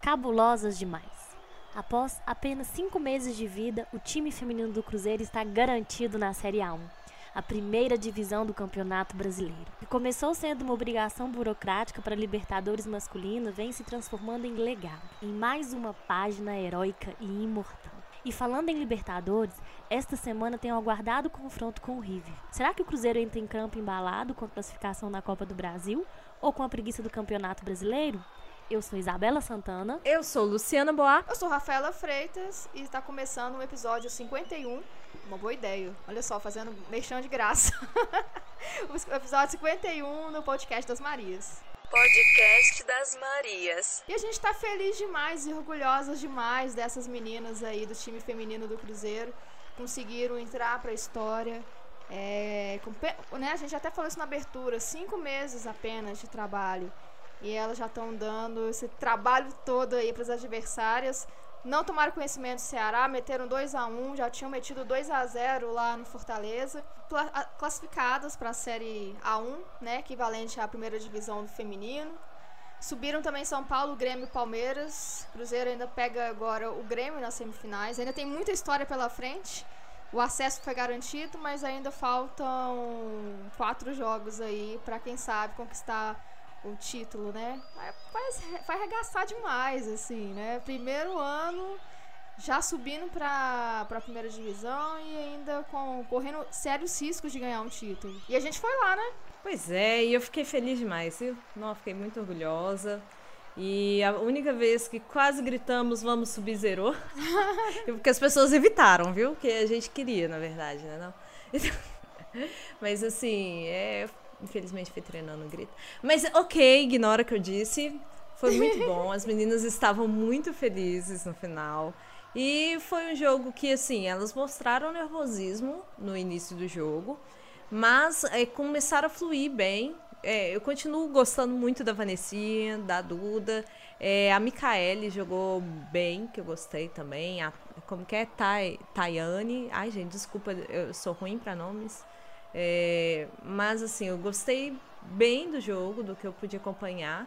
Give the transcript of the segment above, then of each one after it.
Cabulosas demais. Após apenas cinco meses de vida, o time feminino do Cruzeiro está garantido na Série A1, a primeira divisão do Campeonato Brasileiro. Que começou sendo uma obrigação burocrática para Libertadores masculino, vem se transformando em legado, em mais uma página heróica e imortal. E falando em Libertadores, esta semana tem o aguardado confronto com o River. Será que o Cruzeiro entra em campo embalado com a classificação na Copa do Brasil ou com a preguiça do Campeonato Brasileiro? Eu sou Isabela Santana. Eu sou Luciana Boa. Eu sou Rafaela Freitas e está começando o episódio 51. Uma boa ideia. Olha só, fazendo mexão de graça. o episódio 51 no podcast das Marias. Podcast das Marias. E a gente tá feliz demais e orgulhosas demais dessas meninas aí do time feminino do Cruzeiro. Conseguiram entrar pra história. É, com, né, a gente até falou isso na abertura, cinco meses apenas de trabalho. E elas já estão dando esse trabalho todo aí para as adversárias. Não tomaram conhecimento do Ceará, meteram 2 a 1 já tinham metido 2 a 0 lá no Fortaleza. Classificadas para a Série A1, né, equivalente à primeira divisão do feminino. Subiram também São Paulo, Grêmio e Palmeiras. Cruzeiro ainda pega agora o Grêmio nas semifinais. Ainda tem muita história pela frente. O acesso foi garantido, mas ainda faltam quatro jogos aí para quem sabe conquistar o título, né? Vai, vai arregaçar demais, assim, né? Primeiro ano já subindo para a primeira divisão e ainda com, correndo sérios riscos de ganhar um título. E a gente foi lá, né? Pois é, e eu fiquei feliz demais, viu? Não, fiquei muito orgulhosa. E a única vez que quase gritamos vamos subir zerou. porque as pessoas evitaram, viu? Que a gente queria, na verdade, né? Não? Mas assim, é, Infelizmente fui treinando grito. Mas ok, ignora o que eu disse. Foi muito bom. As meninas estavam muito felizes no final. E foi um jogo que, assim, elas mostraram nervosismo no início do jogo, mas é, começaram a fluir bem. É, eu continuo gostando muito da Vanessinha, da Duda. É, a Micaele jogou bem, que eu gostei também. A, como que é? Tayane. Ai, gente, desculpa, eu sou ruim para nomes. É, mas assim, eu gostei bem do jogo, do que eu pude acompanhar.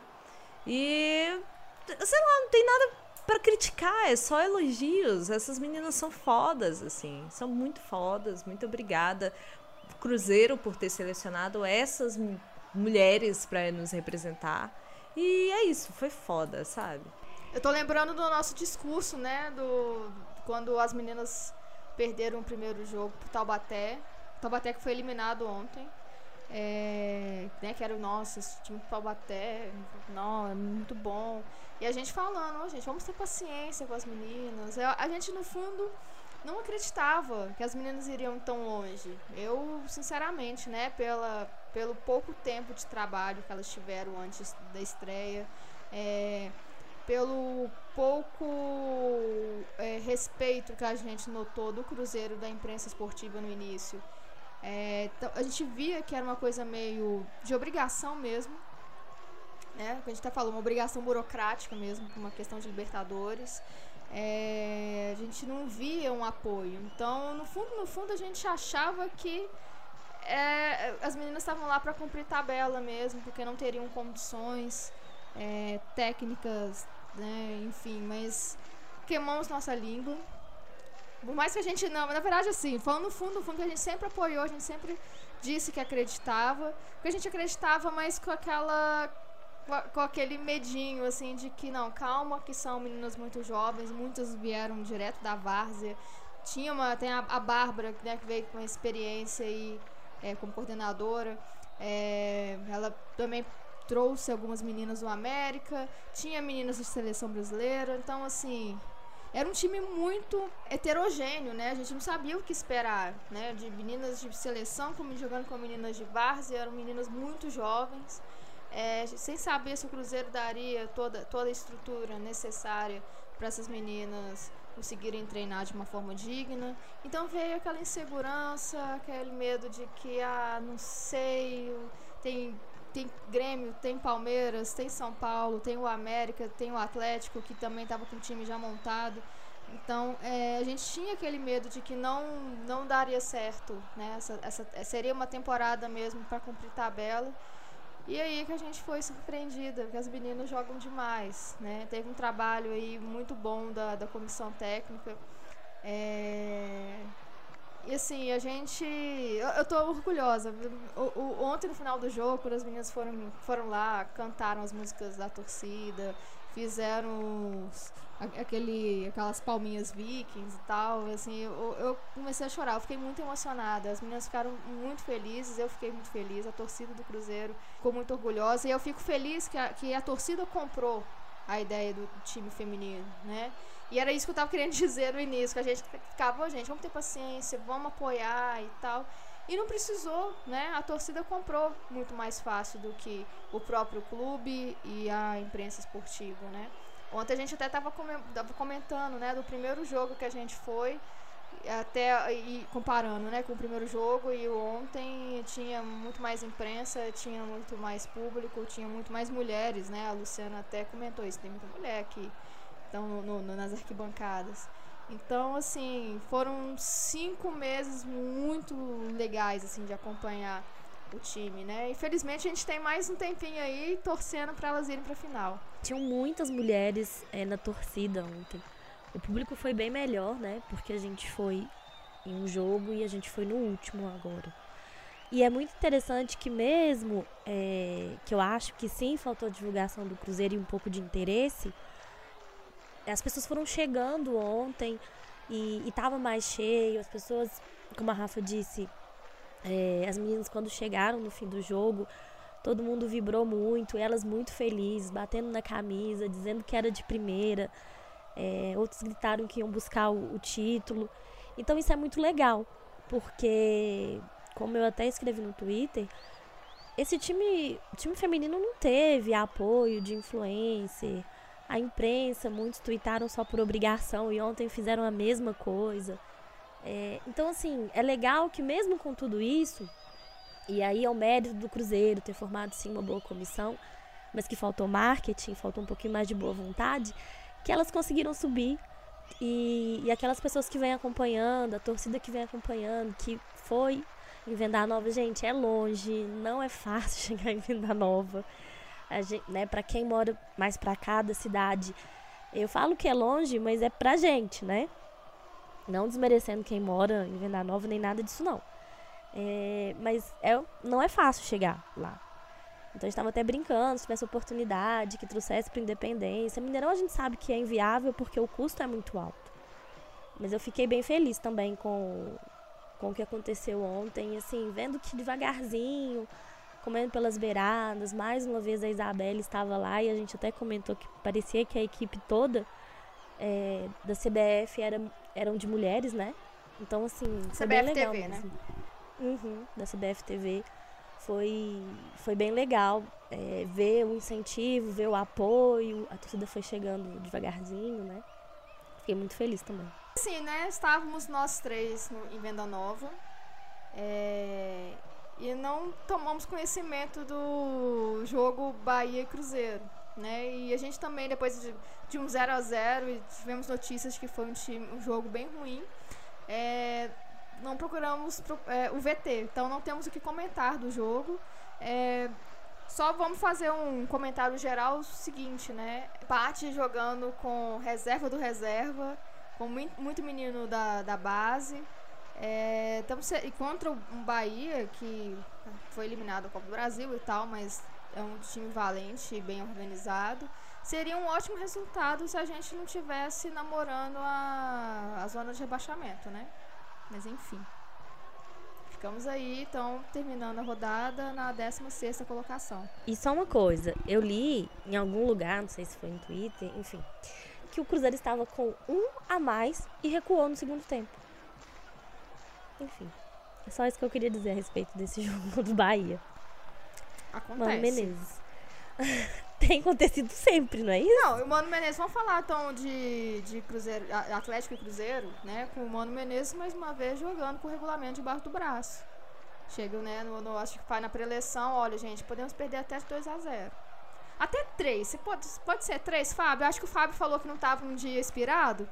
E sei lá, não tem nada para criticar, é só elogios. Essas meninas são fodas, assim, são muito fodas. Muito obrigada, Cruzeiro, por ter selecionado essas mulheres para nos representar. E é isso, foi foda, sabe? Eu tô lembrando do nosso discurso, né, do quando as meninas perderam o primeiro jogo pro Taubaté Taubaté que foi eliminado ontem. É, né, que era o nosso time do Taubaté, não, é muito bom. E a gente falando, oh, gente, vamos ter paciência com as meninas. Eu, a gente, no fundo, não acreditava que as meninas iriam tão longe. Eu, sinceramente, né, pela, pelo pouco tempo de trabalho que elas tiveram antes da estreia, é, pelo pouco é, respeito que a gente notou do Cruzeiro da imprensa esportiva no início é, então, a gente via que era uma coisa meio de obrigação mesmo. Né? A gente até falou, uma obrigação burocrática mesmo, uma questão de Libertadores. É, a gente não via um apoio. Então, no fundo, no fundo, a gente achava que é, as meninas estavam lá para cumprir tabela mesmo, porque não teriam condições é, técnicas, né? enfim, mas queimamos nossa língua. Por mais que a gente não, mas na verdade assim, falando no fundo, no fundo que a gente sempre apoiou, a gente sempre disse que acreditava, porque a gente acreditava, mas com aquela com aquele medinho assim de que não, calma, que são meninas muito jovens, muitas vieram direto da várzea. Tinha uma, tem a, a Bárbara, né, que veio com uma experiência aí é, como coordenadora. É, ela também trouxe algumas meninas do América, tinha meninas de seleção brasileira, então assim, era um time muito heterogêneo, né? A gente não sabia o que esperar, né? De meninas de seleção como jogando com meninas de várzea, eram meninas muito jovens, é, sem saber se o Cruzeiro daria toda, toda a estrutura necessária para essas meninas conseguirem treinar de uma forma digna. Então veio aquela insegurança, aquele medo de que, ah, não sei, tem tem Grêmio, tem Palmeiras, tem São Paulo, tem o América, tem o Atlético, que também estava com o time já montado. Então, é, a gente tinha aquele medo de que não, não daria certo, né? Essa, essa seria uma temporada mesmo para cumprir tabela. E aí que a gente foi surpreendida, porque as meninas jogam demais, né? Teve um trabalho aí muito bom da, da comissão técnica. É... E assim, a gente. Eu, eu tô orgulhosa. O, o, ontem, no final do jogo, quando as meninas foram, foram lá, cantaram as músicas da torcida, fizeram os, aquele, aquelas palminhas vikings e tal. Assim, eu, eu comecei a chorar, eu fiquei muito emocionada. As meninas ficaram muito felizes, eu fiquei muito feliz. A torcida do Cruzeiro ficou muito orgulhosa. E eu fico feliz que a, que a torcida comprou a ideia do time feminino, né? E era isso que eu tava querendo dizer no início, que a gente ficava, gente, vamos ter paciência, vamos apoiar e tal. E não precisou, né? A torcida comprou muito mais fácil do que o próprio clube e a imprensa esportiva, né? Ontem a gente até estava comentando, né, do primeiro jogo que a gente foi, até e comparando, né, com o primeiro jogo e ontem tinha muito mais imprensa, tinha muito mais público, tinha muito mais mulheres, né? A Luciana até comentou isso, tem muita mulher aqui estão no, no, nas arquibancadas. Então, assim, foram cinco meses muito legais, assim, de acompanhar o time, né? Infelizmente, a gente tem mais um tempinho aí torcendo para elas irem para final. Tinham muitas mulheres é, na torcida ontem. O público foi bem melhor, né? Porque a gente foi em um jogo e a gente foi no último agora. E é muito interessante que mesmo é, que eu acho que sim faltou divulgação do Cruzeiro e um pouco de interesse, as pessoas foram chegando ontem e estava mais cheio, as pessoas, como a Rafa disse, é, as meninas quando chegaram no fim do jogo, todo mundo vibrou muito, elas muito felizes, batendo na camisa, dizendo que era de primeira. É, outros gritaram que iam buscar o, o, título. Então isso é muito legal, porque, como eu até escrevi no Twitter, esse time, time feminino não teve apoio de influencer, a imprensa, muitos tweetaram só por obrigação e ontem fizeram a mesma coisa. É, então, assim, é legal que mesmo com tudo isso, e aí é o mérito do Cruzeiro ter formado sim uma boa comissão, mas que faltou marketing, faltou um pouquinho mais de boa vontade, que elas conseguiram subir e, e aquelas pessoas que vêm acompanhando, a torcida que vem acompanhando, que foi em Venda Nova, gente, é longe, não é fácil chegar em Venda Nova né, para quem mora mais para cá da cidade, eu falo que é longe, mas é pra gente, né? Não desmerecendo quem mora em Venda Nova nem nada disso não. É, mas é, não é fácil chegar lá. Então a gente estava até brincando, se tivesse oportunidade, que trouxesse para Independência. Mineirão a gente sabe que é inviável porque o custo é muito alto. Mas eu fiquei bem feliz também com, com o que aconteceu ontem, assim, vendo que devagarzinho comendo pelas beiradas. Mais uma vez a Isabela estava lá e a gente até comentou que parecia que a equipe toda é, da CBF era, eram de mulheres, né? Então, assim, foi bem legal TV, mesmo. Né? Uhum, da CBF TV. Foi, foi bem legal é, ver o incentivo, ver o apoio. A torcida foi chegando devagarzinho, né? Fiquei muito feliz também. Sim, né? Estávamos nós três no, em Venda Nova. É, e não tomamos conhecimento do jogo Bahia e Cruzeiro. Né? E a gente também, depois de, de um 0 a 0 e tivemos notícias que foi um, time, um jogo bem ruim, é, não procuramos é, o VT, então não temos o que comentar do jogo. É, só vamos fazer um comentário geral o seguinte, né? Pate jogando com reserva do reserva, com muito menino da, da base. É, contra um Bahia que foi eliminado da Copa do Brasil e tal, mas é um time valente e bem organizado. Seria um ótimo resultado se a gente não tivesse namorando a, a zona de rebaixamento, né? Mas enfim. Ficamos aí, então, terminando a rodada na 16 colocação. E só uma coisa, eu li em algum lugar, não sei se foi no Twitter, enfim, que o Cruzeiro estava com um a mais e recuou no segundo tempo. Enfim. É só isso que eu queria dizer a respeito desse jogo do Bahia. Acontece. Mano Menezes. Tem acontecido sempre, não é isso? Não, o Mano Menezes, vamos falar então de, de Cruzeiro, Atlético e Cruzeiro, né? Com o Mano Menezes mais uma vez jogando com o regulamento debaixo do braço. Chega, né, no, no acho que faz na preleção, olha, gente, podemos perder até 2 a 0 Até 3. Você pode, pode ser 3, Fábio? Acho que o Fábio falou que não estava um dia inspirado.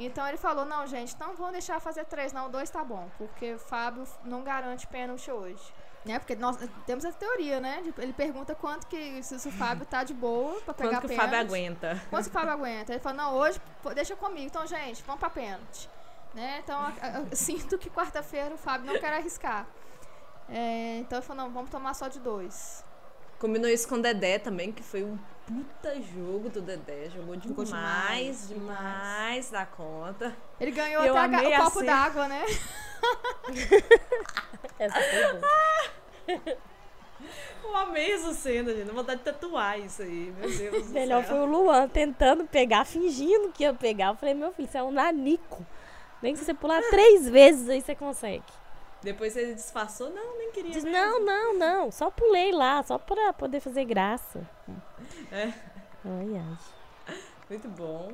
Então ele falou, não, gente, não vão deixar fazer três, não, dois tá bom, porque o Fábio não garante pênalti hoje. Né? Porque nós temos a teoria, né? Ele pergunta quanto que se, o Fábio tá de boa pra pegar Quanto que o pênalti. Fábio aguenta? Quanto o Fábio aguenta? Ele falou, não, hoje deixa comigo. Então, gente, vamos pra pênalti. Né? Então, a- eu sinto que quarta-feira o Fábio não quer arriscar. É, então ele falou, não, vamos tomar só de dois. Combinou isso com o Dedé também, que foi um puta jogo do Dedé. Jogou Jogou demais, demais, demais, da conta. Ele ganhou Eu até o a copo cena. d'água, né? Essa foi boa. Eu amei essa cena, gente. Dá vontade de tatuar isso aí. Meu Deus do Melhor céu. foi o Luan tentando pegar, fingindo que ia pegar. Eu falei, meu filho, você é um nanico. Nem se você pular três vezes aí você consegue. Depois ele disfarçou. Não, nem queria. Diz, não, não, não. Só pulei lá, só pra poder fazer graça. É. Ai, ai. Muito bom.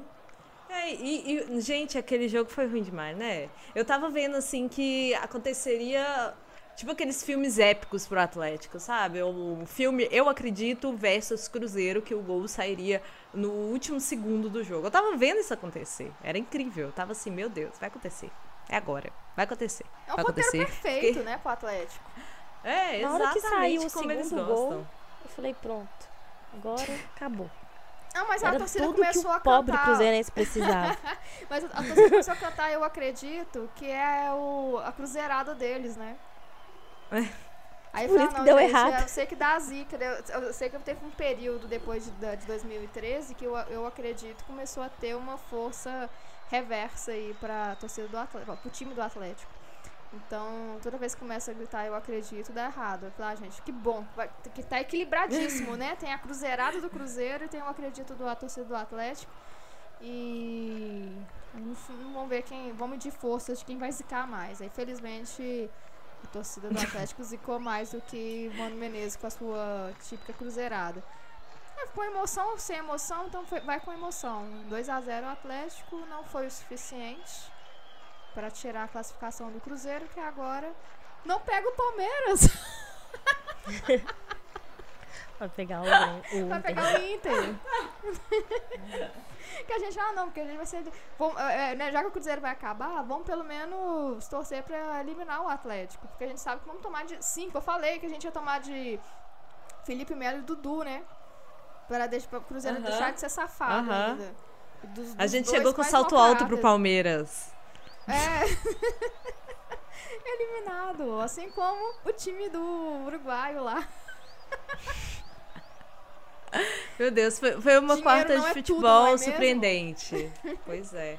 É, e, e, gente, aquele jogo foi ruim demais, né? Eu tava vendo, assim, que aconteceria... Tipo aqueles filmes épicos pro Atlético, sabe? O filme Eu Acredito versus Cruzeiro, que o gol sairia no último segundo do jogo. Eu tava vendo isso acontecer. Era incrível. Eu tava assim, meu Deus, vai acontecer. É agora. Vai acontecer. É um vai acontecer. perfeito, Porque- né, pro Atlético. É, Na hora que saiu o como eles segundo gostam. gol, eu falei, pronto. Agora acabou. Ah, mas a Era torcida tudo que começou o a pobre cantar. cruzeirense precisava. Mas a torcida começou a cantar, eu acredito, que é o, a cruzeirada deles, né? Aí Por fala, isso que não, deu gente, errado. Eu sei que dá zica. né? Eu, sei que teve um período depois de, de 2013 que eu, eu acredito começou a ter uma força reversa aí pra torcida do Atlético, pro time do Atlético. Então, toda vez que começa a gritar eu acredito, dá errado. Eu falo, ah, gente, que bom. Vai, que tá equilibradíssimo, né? Tem a cruzeirada do Cruzeiro e tem o acredito do a torcida do Atlético. E vamos ver quem. Vamos medir forças de quem vai zicar mais. Aí, felizmente, a torcida do Atlético zicou mais do que o Mano Menezes com a sua típica cruzeirada. É, com emoção, sem emoção, então foi- vai com emoção. 2 a 0 o Atlético não foi o suficiente para tirar a classificação do Cruzeiro, que agora não pega o Palmeiras. Vai pegar o, o Vai Inter. pegar o Inter. que a gente, ah, não, porque a gente vai ser. Vamos, é, né, já que o Cruzeiro vai acabar, vamos pelo menos torcer pra eliminar o Atlético. Porque a gente sabe que vamos tomar de. Cinco, eu falei que a gente ia tomar de Felipe Melo e Dudu, né? Pra o Cruzeiro Aham. deixar de ser safado Aham. ainda. Dos- A dos gente dois chegou com salto alto pro. Palmeiras. É. Eliminado. Assim como o time do uruguaio lá. Meu Deus, foi, foi uma Dinheiro quarta de é tudo, futebol não é surpreendente. pois é.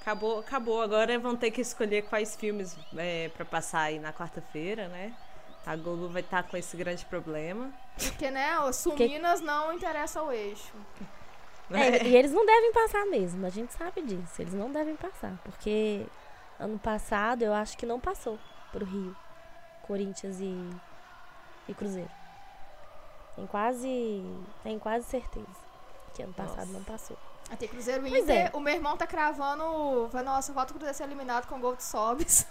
Acabou, acabou. Agora vão ter que escolher quais filmes é, para passar aí na quarta-feira, né? A Globo vai estar com esse grande problema. Porque, né, o Suminas não interessa ao eixo. É, e eles não devem passar mesmo, a gente sabe disso. Eles não devem passar, porque ano passado eu acho que não passou pro Rio, Corinthians e, e Cruzeiro. Tem quase, tem quase certeza que ano passado Nossa. não passou. Tem Cruzeiro e Inter. é. O meu irmão tá cravando. vai, Nossa, falta o Cruzeiro ser eliminado com gol de Sobes.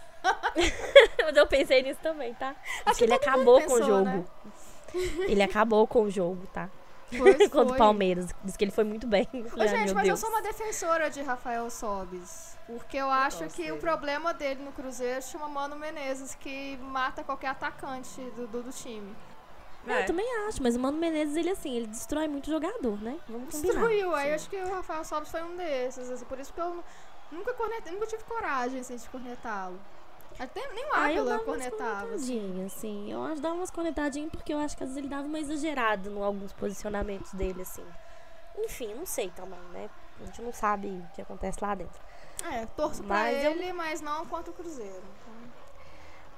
Mas eu pensei nisso também, tá? Acho que ele acabou com o pensou, jogo. né? Ele acabou com o jogo, tá? Pois Contra o. Palmeiras. Diz que ele foi muito bem. Eu Ô, falei, ai, gente, mas Deus. eu sou uma defensora de Rafael Sobes. Porque eu acho gosto que o dele. problema dele no Cruzeiro chama Mano Menezes, que mata qualquer atacante do, do, do time. Eu também acho, mas o Mano Menezes, ele assim, ele destrói muito jogador, né? Vamos combinar. Destruiu. Aí eu acho que o Rafael Sobes foi um desses. assim, por isso que eu nunca cornetei, nunca tive coragem assim, de cornetá-lo. Até nem o Ah, eu Ávila dava umas cornetava. assim. assim. Eu acho que dava umas cornetadinhas porque eu acho que às vezes ele dava uma exagerada em alguns posicionamentos dele, assim. Enfim, não sei também, né? A gente não sabe o que acontece lá dentro. É, torço pra Mas eu- ele, mas não contra o Cruzeiro. Então,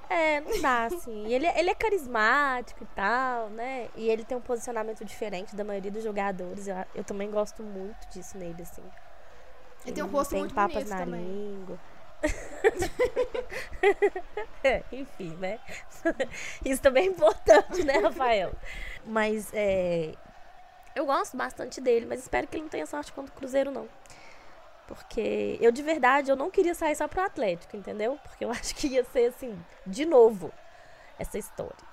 É, não dá, assim. Ele, ele é carismático e tal, né? E ele tem um posicionamento diferente da maioria dos jogadores. Eu, eu também gosto muito disso nele, assim. Ele tem um rosto tem muito papas bonito na também. língua. É, Enfim, né? Isso também é importante, né, Rafael? Mas é, eu gosto bastante dele, mas espero que ele não tenha sorte contra o Cruzeiro, não. Porque eu, de verdade, eu não queria sair só pro Atlético, entendeu? Porque eu acho que ia ser, assim, de novo, essa história.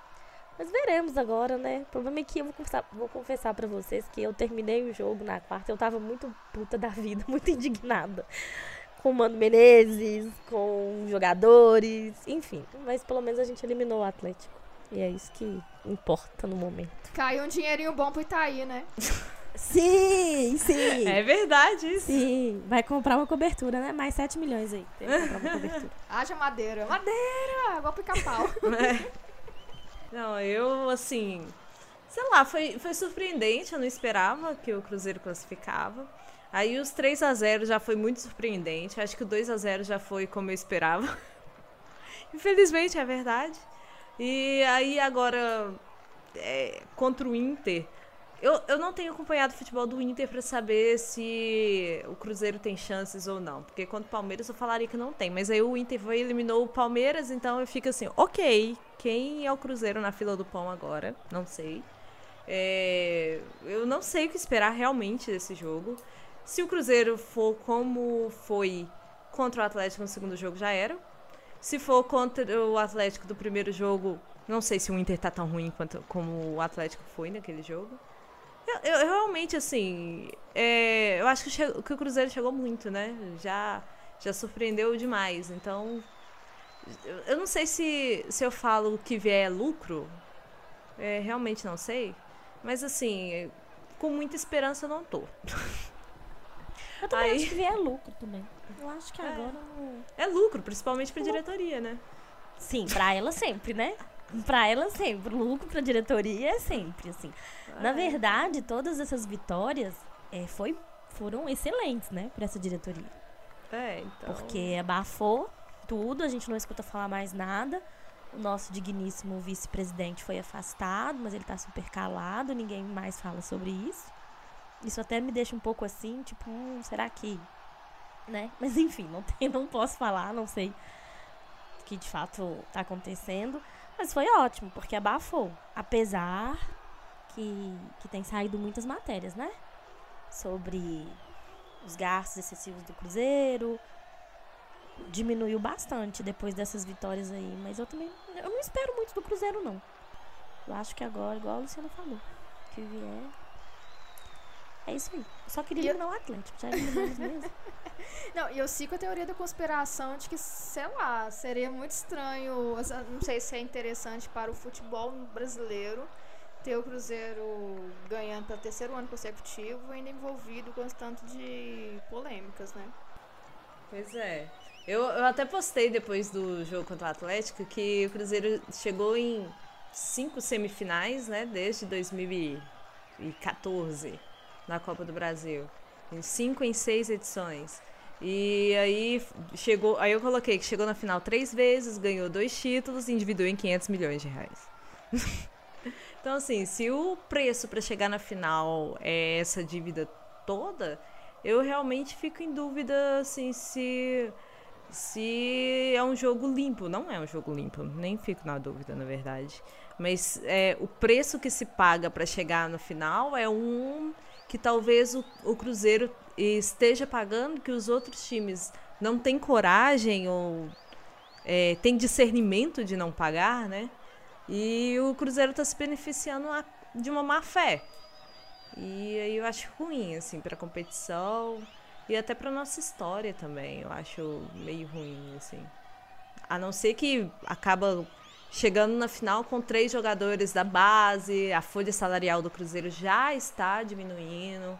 Mas veremos agora, né? O problema é que eu vou confessar, vou confessar pra vocês que eu terminei o jogo na quarta, eu tava muito puta da vida, muito indignada. com o Mano Menezes, com jogadores, enfim. Mas pelo menos a gente eliminou o Atlético. E é isso que importa no momento. Caiu um dinheirinho bom pro Itaí, né? Sim, sim. É verdade isso. Sim, vai comprar uma cobertura, né? Mais 7 milhões aí. Tem que comprar uma cobertura. Haja madeira. Madeira! Igual pica-pau. Não, eu, assim. Sei lá, foi, foi surpreendente. Eu não esperava que o Cruzeiro classificava. Aí os 3 a 0 já foi muito surpreendente. Acho que o 2 a 0 já foi como eu esperava. Infelizmente, é verdade. E aí agora, é, contra o Inter. Eu, eu não tenho acompanhado o futebol do Inter para saber se o Cruzeiro tem chances ou não. Porque contra o Palmeiras eu falaria que não tem. Mas aí o Inter foi, eliminou o Palmeiras, então eu fico assim, ok, quem é o Cruzeiro na fila do pão agora? Não sei. É, eu não sei o que esperar realmente desse jogo. Se o Cruzeiro for como foi contra o Atlético no segundo jogo, já era. Se for contra o Atlético do primeiro jogo, não sei se o Inter tá tão ruim quanto como o Atlético foi naquele jogo. Eu, eu- realmente, assim, é, eu acho que, che- que o Cruzeiro chegou muito, né? Já, já surpreendeu demais. Então, eu, não sei se, se eu falo que vier é lucro. É, realmente não sei. Mas, assim, com muita esperança eu não tô. Eu também Aí- acho que vier lucro também. Eu acho que agora. não- É lucro, principalmente pra diretoria, né? Sim, pra ela sempre, né? Pra ela sempre. Lucro pra diretoria é sempre, assim. Na verdade, todas essas vitórias é, foi, foram excelentes, né? Pra essa diretoria. É, então. Porque abafou tudo, a gente não escuta falar mais nada. O nosso digníssimo vice-presidente foi afastado, mas ele tá super calado, ninguém mais fala sobre isso. Isso até me deixa um pouco assim, tipo, hum, será que. Né? Mas enfim, não, tem, não posso falar, não sei o que de fato tá acontecendo. Mas foi ótimo, porque abafou. Apesar que, que tem saído muitas matérias, né? Sobre os gastos excessivos do Cruzeiro, diminuiu bastante depois dessas vitórias aí. Mas eu também. Eu não espero muito do Cruzeiro, não. Eu acho que agora, igual a Luciana falou, que vier. É isso aí. Eu só queria E eu- eliminar o Atlético. Já eliminamos mesmo. Não, e eu sigo a teoria da conspiração de que, sei lá, seria muito estranho, não sei se é interessante para o futebol brasileiro ter o Cruzeiro ganhando pelo terceiro ano consecutivo e ainda envolvido com tanto de polêmicas, né? Pois é. Eu, eu até postei depois do jogo contra o Atlético que o Cruzeiro chegou em cinco semifinais, né? Desde 2014 na Copa do Brasil. Em cinco em seis edições. E aí chegou. Aí eu coloquei que chegou na final três vezes, ganhou dois títulos e endividou em 500 milhões de reais. então, assim, se o preço para chegar na final é essa dívida toda, eu realmente fico em dúvida assim se se é um jogo limpo. Não é um jogo limpo, nem fico na dúvida, na verdade. Mas é, o preço que se paga para chegar no final é um que talvez o, o Cruzeiro esteja pagando que os outros times não têm coragem ou é, têm discernimento de não pagar, né? E o Cruzeiro está se beneficiando a- de uma má fé. E aí eu acho ruim, assim, pra competição e até pra nossa história também. Eu acho meio ruim, assim. A não ser que acaba chegando na final com três jogadores da base, a folha salarial do Cruzeiro já está diminuindo.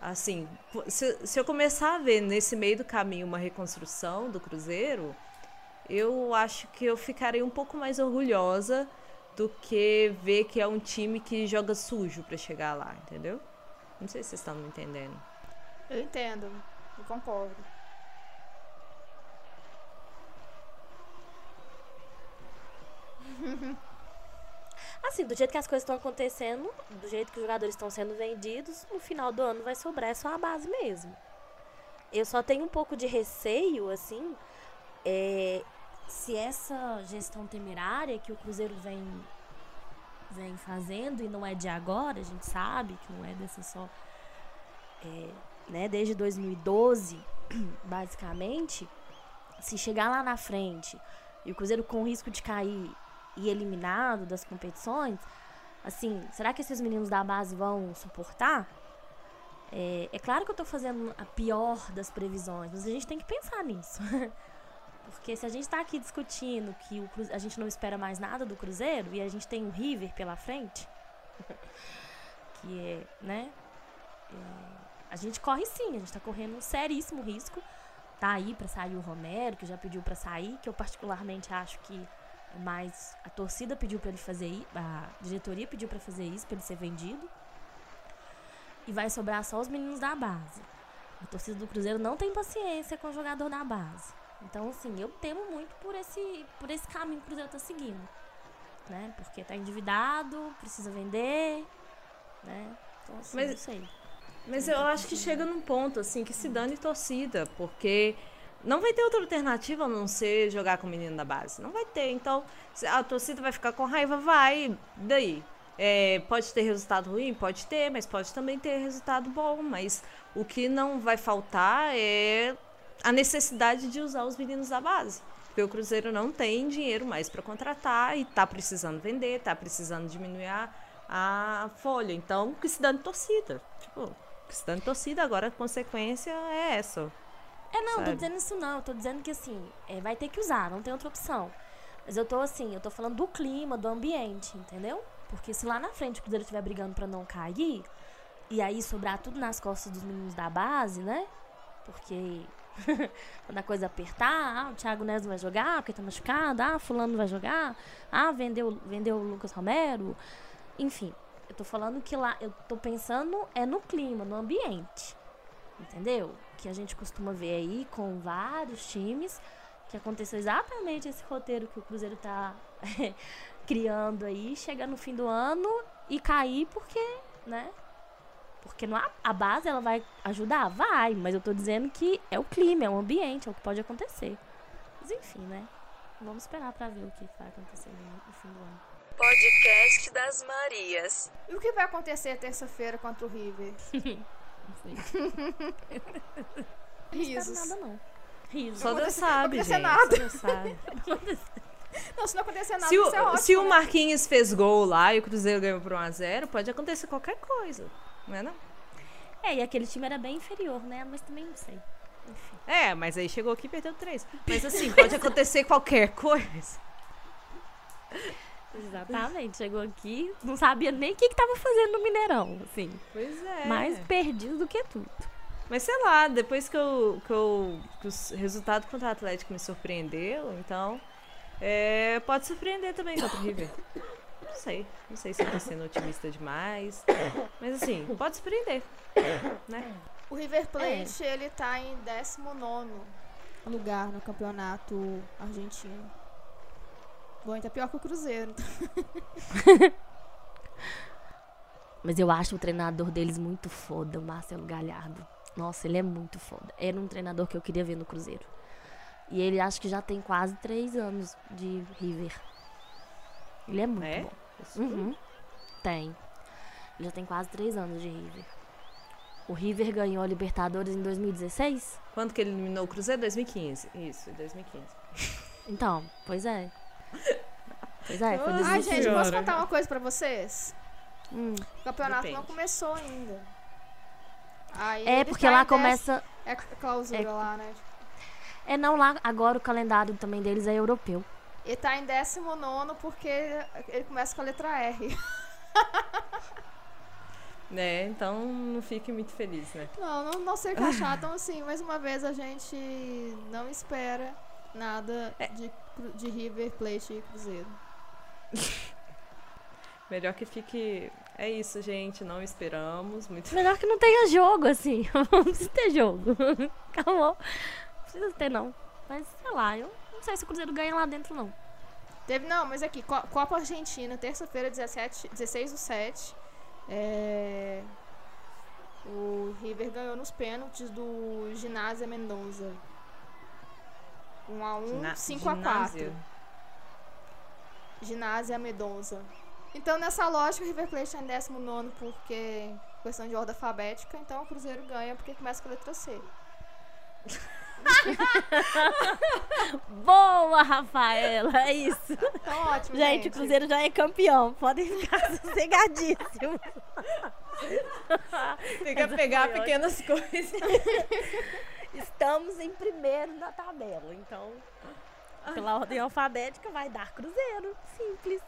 Assim, se, se eu começar a ver nesse meio do caminho uma reconstrução do Cruzeiro, eu acho que eu ficarei um pouco mais orgulhosa do que ver que é um time que joga sujo pra chegar lá, entendeu? Não sei se vocês estão me entendendo. Eu entendo, eu concordo. Assim, do jeito que as coisas estão acontecendo, do jeito que os jogadores estão sendo vendidos, no final do ano vai sobrar só a base mesmo. Eu só tenho um pouco de receio, assim, é, se essa gestão temerária que o Cruzeiro vem, vem fazendo, e não é de agora, a gente sabe que não é dessa só. é, né, desde 2012, basicamente, se chegar lá na frente e o Cruzeiro com risco de cair e eliminado das competições, assim, será que esses meninos da base vão suportar? É, é claro que eu tô fazendo a pior das previsões, mas a gente tem que pensar nisso. Porque se a gente tá aqui discutindo que o Cruze- a gente não espera mais nada do Cruzeiro e a gente tem o River pela frente, que é, né? é, a gente corre sim, a gente tá correndo um seríssimo risco. Tá aí pra sair o Romero, que já pediu pra sair, que eu particularmente acho que mais a torcida pediu pra ele fazer isso, a diretoria pediu pra fazer isso, pra ele ser vendido. E vai sobrar só os meninos da base. A torcida do Cruzeiro não tem paciência com o jogador da base. Então, assim, eu temo muito por esse, por esse caminho que o Cruzeiro tá seguindo. Né? Porque tá endividado, precisa vender, né? Então, assim, Mas- não sei. Mas eu acho que chega num ponto, assim, que se dane torcida, porque não vai ter outra alternativa a não ser jogar com o menino da base. Não vai ter. Então, a torcida vai ficar com raiva, vai. Daí. É, pode ter resultado ruim? Pode ter, mas pode também ter resultado bom. Mas o que não vai faltar é a necessidade de usar os meninos da base. Porque o Cruzeiro não tem dinheiro mais para contratar e tá precisando vender, tá precisando diminuir a, a folha. Então, que se dane torcida. Tipo, que se dane torcida, agora a consequência é essa. É, não, tô Sabe? dizendo isso não. Eu tô dizendo que assim, é, vai ter que usar, não tem outra opção. Mas eu tô assim, eu tô falando do clima, do ambiente, entendeu? Porque se lá na frente o Cruzeiro estiver brigando pra não cair, e aí sobrar tudo nas costas dos meninos da base, né? Porque quando a coisa apertar, ah, o Thiago Neves vai jogar porque tá machucado, ah, fulano vai jogar, ah, vendeu, vendeu o Lucas Romero. Enfim, eu tô falando que lá, eu tô pensando é no clima, no ambiente. Entendeu? Que a gente costuma ver aí com vários times, que aconteceu exatamente esse roteiro que o Cruzeiro tá criando aí, chega no fim do ano e cair porque, né? Porque não há- a base ela vai ajudar? Vai, mas eu tô dizendo que é o clima, é o ambiente, é o que pode acontecer. Mas enfim, né? Vamos esperar pra ver o que vai acontecer no, no fim do ano. Podcast das Marias. E o que vai acontecer terça-feira contra o River? Não sei. Não espero Risos. nada, não. Risos. Só Deus sabe, gente. nada. Só Deus sabe. Não, se não acontecer nada, Se isso é o, ótimo. se o né? Marquinhos fez gol lá e o Cruzeiro ganhou por 1x0, pode acontecer qualquer coisa. Não é não? É, e aquele time era bem inferior, né? Mas também não sei. Enfim. É, mas aí chegou aqui e perdeu três. Mas assim, pode acontecer qualquer coisa. Exatamente. Chegou aqui, não sabia nem o que, que tava fazendo no Mineirão, assim. Pois é. Mais perdido do que tudo. Mas sei lá, depois que eu. que, eu, que o resultado contra o Atlético me surpreendeu, então. é, pode surpreender também contra o River. Não sei. Não sei se eu tô sendo otimista demais. Mas assim, pode surpreender. Né? O River Plate, ele tá em 19 lugar no campeonato argentino. Bom, é pior que o Cruzeiro. Mas eu acho o treinador deles muito foda, o Marcelo Galhardo. Nossa, ele é muito foda. Era um treinador que eu queria ver no Cruzeiro. E ele acho que já tem quase três anos de River. Ele é muito É? bom. Uhum. Tem. Ele já tem quase três anos de River. O River ganhou a Libertadores em 2016? Quando que ele eliminou o Cruzeiro? 2015. Isso, 2015. Então, pois é. Pois é, foi Ai, Ai, 2015. gente, posso contar uma coisa pra vocês? Hum. O campeonato não Depende. começou ainda. Aí É, porque lá começa. É clausura é- lá, né? É não, lá agora o calendário também deles é europeu. Ele tá em 19 porque ele começa com a letra R. Né? Então não fique muito feliz, né? Não, não, não sei o que achar. Então, assim, mais uma vez a gente não espera nada É. de, de River Plate e Cruzeiro. Melhor que fique. É isso, gente. Não esperamos. Muito... Melhor que não tenha jogo, assim. não precisa ter jogo. Acabou. Não precisa ter, não. Mas, sei lá, eu não sei se o Cruzeiro ganha lá dentro, não. Teve, não, mas aqui, Copa Argentina, terça-feira, 16 do 7. É... O River ganhou nos pênaltis do Ginásio Mendonça. 1x1, 5x4. Ginásia Medonza. Então, nessa lógica, o River Plate está em 19 porque questão de ordem alfabética, então o Cruzeiro ganha porque começa com a letra C. Boa, Rafaela, é isso. Então, ótimo, gente, gente, o Cruzeiro já é campeão, podem ficar sossegadíssimos. Tem que pegar pequenas coisas. Estamos em primeiro na tabela, então pela ordem alfabética vai dar Cruzeiro. Simples.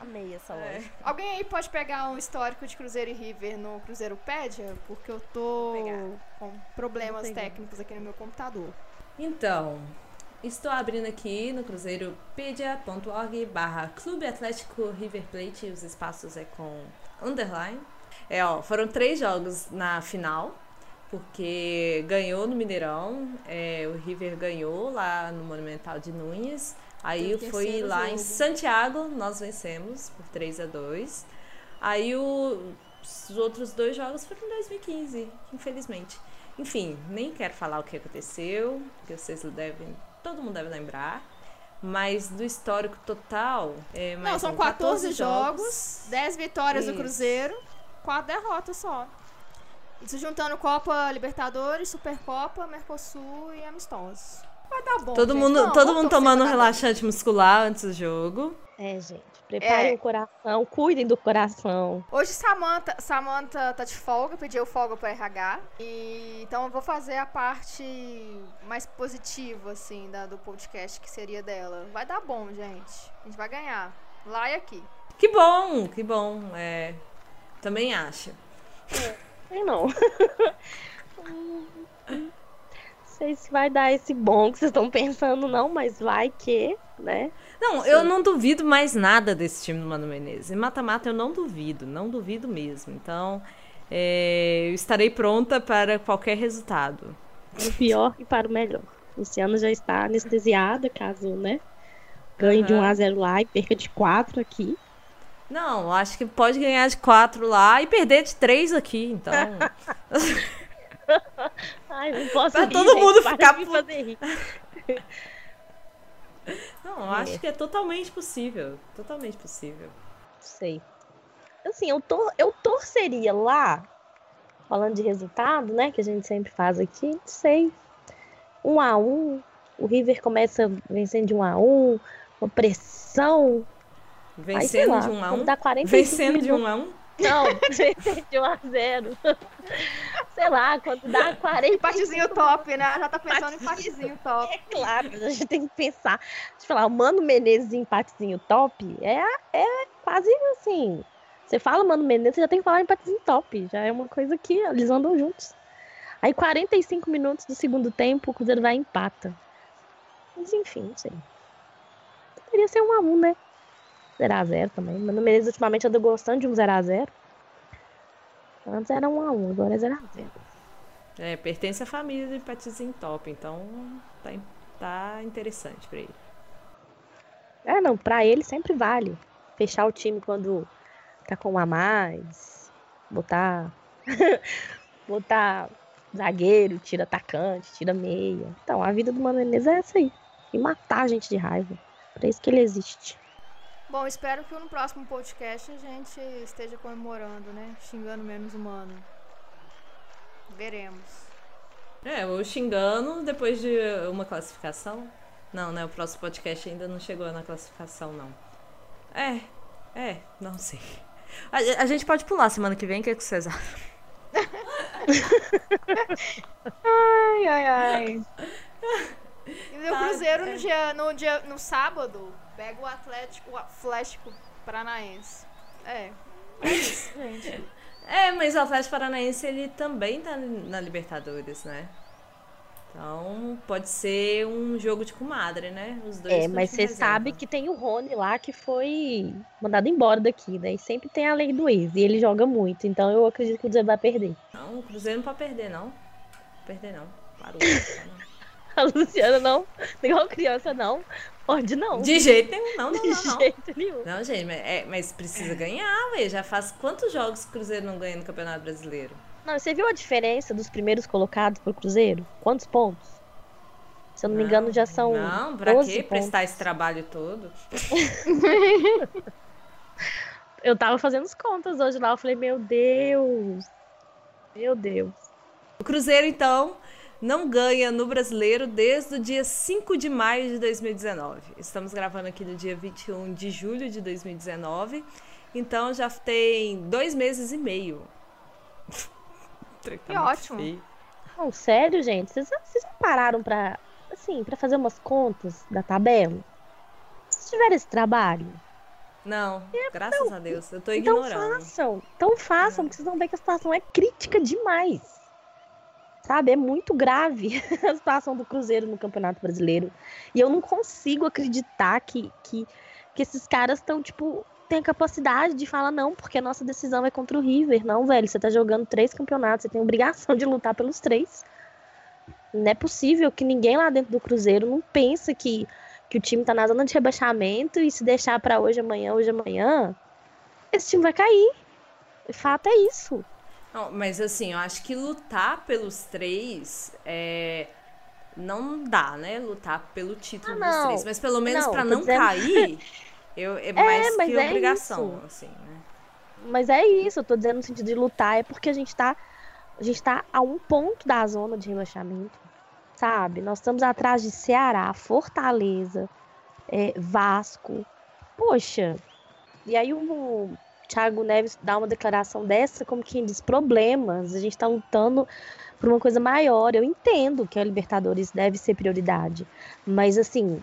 Amei essa É. lógica. Alguém aí pode pegar um histórico de Cruzeiro e River no Cruzeiropédia? Porque eu tô com problemas técnicos aqui no meu computador. Então, estou abrindo aqui no cruzeiropedia.org barra Clube Atlético River Plate, os espaços é com underline. É, ó, foram três jogos na final, porque ganhou no Mineirão, é, o River ganhou lá no Monumental de Nunes. Aí foi lá em jogo. Santiago, nós vencemos por 3 a 2 Aí o- os outros dois jogos foram em 2015, infelizmente. Enfim, nem quero falar o que aconteceu, que vocês devem, todo mundo deve lembrar. Mas do histórico total, é mais Não, são um 14 jogos, 10 vitórias do Isso. Cruzeiro, 4 derrotas só. Isso juntando Copa Libertadores, Supercopa, Mercosul e Amistosos. Vai dar bom. Todo gente. mundo, Não, todo mundo tomando um relaxante muscular antes do jogo. É, gente. Preparem É. o coração, cuidem do coração. Hoje Samantha, Samantha tá de folga, pediu folga para RH. E então eu vou fazer a parte mais positiva assim da, do podcast que seria dela. Vai dar bom, gente. A gente vai ganhar. Lá e aqui. Que bom, que bom. É, também acho. Sei não. Não sei se vai dar esse bom que vocês estão pensando, não, mas vai que, né? Não, eu não duvido mais nada desse time do Mano Menezes. Em mata-mata eu não duvido, não duvido mesmo. Então, é, eu estarei pronta para qualquer resultado. Para o pior e para o melhor. Luciana já está anestesiada, caso, né? Ganhe de 1 a 0 lá e perca de 4 aqui. Não, acho que pode ganhar de quatro lá e perder de três aqui, então. Ai, não posso Pra rir, todo gente, mundo ficar de fazer rir. Não, eu acho que é totalmente possível. Totalmente possível. Sei. Assim, eu, tor eu torceria lá, falando de resultado, né? Que a gente sempre faz aqui, não sei. Um a um, o River começa vencendo de um a um, uma pressão. Aí, Vencendo lá, de um a quando um. Dá 45 Vencendo de minutos. um a um. Não, vencendo de 1 a 0. sei lá, quando dá 40. Empatezinho top, né? Já tá pensando em empatezinho top. É claro, a gente tem que pensar. Deixa eu falar, o Mano Menezes em empatezinho top é, é quase assim. Você fala Mano Menezes, você já tem que falar empatezinho top. Já é uma coisa que eles andam juntos. Aí 45 minutos do segundo tempo, o Cruzeiro vai e empata. Mas enfim, não sei. Poderia ser um a um, né? 0x0 também. Mano Menezes ultimamente anda gostando de um 0x0. Antes era 1x1, agora é 0x0. É, pertence à família do Empatizinho Top, então tá, tá interessante pra ele. É, não, pra ele sempre vale. Fechar o time quando tá com um a mais. Botar. botar zagueiro, tira atacante, tira meia. Então, a vida do Mano Menezes é essa aí. E matar a gente de raiva. Pra isso que ele existe. Bom, espero que no próximo podcast a gente esteja comemorando, né? Xingando menos humano. Veremos. É, o xingando depois de uma classificação. Não, né? O próximo podcast ainda não chegou na classificação, não. É, é, não sei. A, a gente pode pular semana que vem, o que, é que vocês acham? Ai, ai, ai. E o Tá, Cruzeiro é. no, dia, no, dia, no sábado pega o Atlético, o Atlético Paranaense. É. É isso, gente. É, mas o Atlético Paranaense ele também tá na Libertadores, né? Então pode ser um jogo de comadre, né? Os dois. É, mas você reserva. sabe que tem o Rony lá que foi mandado embora daqui, né? E sempre tem a lei do ex. E ele joga muito. Então eu acredito que o Cruzeiro vai perder. Não, o Cruzeiro não pode perder, não. Perder, não. Parou. A Luciana não, igual criança, não. Pode não. De jeito nenhum, não, não, De não. não. jeito nenhum. Não, gente, mas, é, mas precisa ganhar, ué. Já faz quantos jogos que o Cruzeiro não ganha no Campeonato Brasileiro? Não, você viu a diferença dos primeiros colocados pro Cruzeiro? Quantos pontos? Se eu não me engano, já são. Não, pra 12 quê? Prestar pontos. esse trabalho todo? Eu tava fazendo as contas hoje lá. Eu falei, meu Deus. Meu Deus. O Cruzeiro, então, não ganha no brasileiro desde o dia 5 de maio de 2019. Estamos gravando aqui no dia 21 de julho de 2019. Então já tem dois meses e meio. que tá ótimo. Não, sério, gente? Vocês, vocês não pararam pra, assim, pra fazer umas contas da tabela? Se tiver esse trabalho? Não, é, graças não, a Deus. Eu tô então ignorando. Então façam, então façam, porque vocês vão ver que a situação é crítica demais. Sabe? É muito grave a situação do Cruzeiro no Campeonato Brasileiro. E eu não consigo acreditar que, que, que esses caras estão, tipo, tem a capacidade de falar não, porque a nossa decisão é contra o River. Não, velho, você tá jogando três campeonatos, você tem obrigação de lutar pelos três. Não é possível que ninguém lá dentro do Cruzeiro não pense que, que o time tá na zona de rebaixamento e se deixar para hoje, amanhã, hoje, amanhã, esse time vai cair. O fato é isso. Não, mas assim, eu acho que lutar pelos três é não dá, né? Lutar pelo título ah, dos três. Mas pelo menos para não dizendo... cair, Eu, é, é mais que é obrigação, isso. assim, né? Mas é isso, eu tô dizendo no sentido de lutar, é porque a gente tá. A gente tá a um ponto da zona de relaxamento, sabe? Nós estamos atrás de Ceará, Fortaleza, é, Vasco. Poxa, e aí o Thiago Neves dá uma declaração dessa, como quem diz, problemas. A gente tá lutando por uma coisa maior. Eu entendo que a Libertadores deve ser prioridade. Mas assim,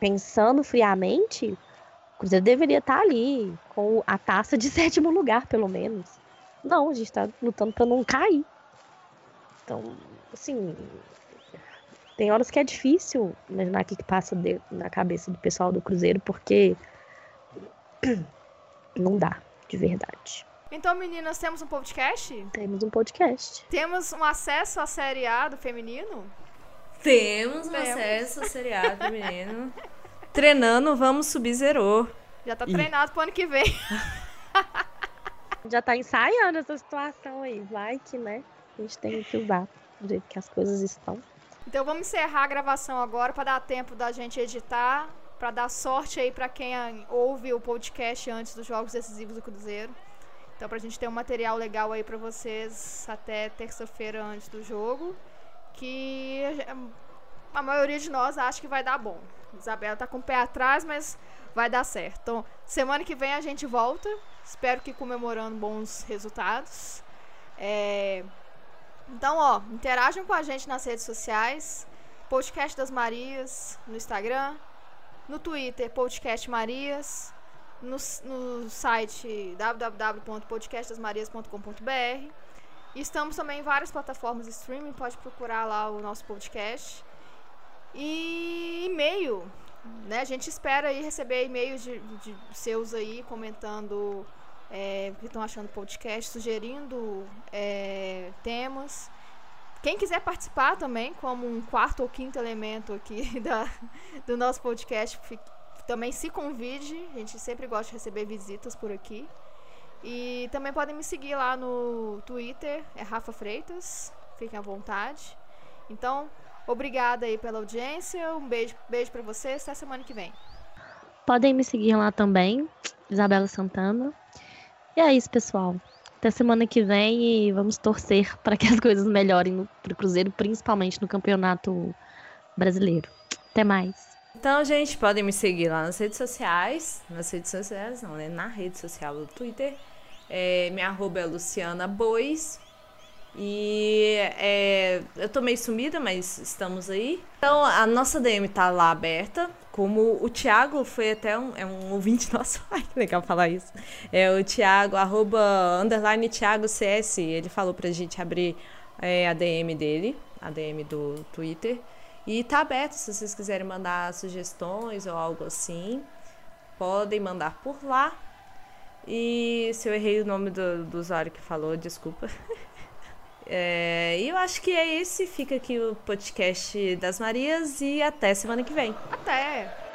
pensando friamente, o Cruzeiro deveria estar ali com a taça de sétimo lugar, pelo menos. Não, a gente está lutando para não cair. Então, assim, tem horas que é difícil imaginar o que, que passa de, na cabeça do pessoal do Cruzeiro, porque não dá, de verdade. Então, meninas, temos um podcast? Temos um podcast. Temos um acesso à Série A do feminino? Temos um temos. acesso à Série A do feminino. Treinando, vamos subir zerou. Já tá treinado pro ano que vem. Já tá ensaiando essa situação aí. Vai que, né? A gente tem que usar do jeito que as coisas estão. Então vamos encerrar a gravação agora para dar tempo da gente editar, para dar sorte aí para quem ouve o podcast antes dos jogos decisivos do Cruzeiro. Então pra gente ter um material legal aí para vocês até terça-feira antes do jogo, que a maioria de nós acha que vai dar bom. Isabela tá com o pé atrás, mas vai dar certo. Então, semana que vem a gente volta. Espero que comemorando bons resultados. É... Então, ó, interajam com a gente nas redes sociais. Podcast das Marias no Instagram. No Twitter, Podcast Marias. No, no site www.podcastdasmarias.com.br. Estamos também em várias plataformas de streaming. Pode procurar lá o nosso podcast. E e-mail, né? A gente espera aí receber e-mails de, de, seus aí comentando é, o que estão achando do podcast, sugerindo é, temas. Quem quiser participar também, como um quarto ou quinto elemento aqui da, do nosso podcast, também se convide. A gente sempre gosta de receber visitas por aqui. E também podem me seguir lá no Twitter, é Rafa Freitas. Fiquem à vontade. Então, Obrigada aí pela audiência. Um beijo, beijo para vocês. Até semana que vem. Podem me seguir lá também, Isabela Santana. E é isso, pessoal. Até semana que vem e vamos torcer para que as coisas melhorem para o Cruzeiro, principalmente no Campeonato Brasileiro. Até mais. Então, gente, podem me seguir lá nas redes sociais. Nas redes sociais, não, né? Na rede social do Twitter. É, minha arroba é Luciana Bois. E é, eu tô meio sumida, mas estamos aí. Então a nossa DM tá lá aberta. Como o Thiago foi até um, é um ouvinte nosso. Ai, que legal falar isso. É o Thiago, arroba, underline Thiago CS. Ele falou pra gente abrir é, a DM dele, a DM do Twitter. E tá aberto se vocês quiserem mandar sugestões ou algo assim. Podem mandar por lá. E se eu errei o nome do, do usuário que falou, desculpa. É, e eu acho que é esse. Fica aqui o podcast das Marias e até semana que vem. Até!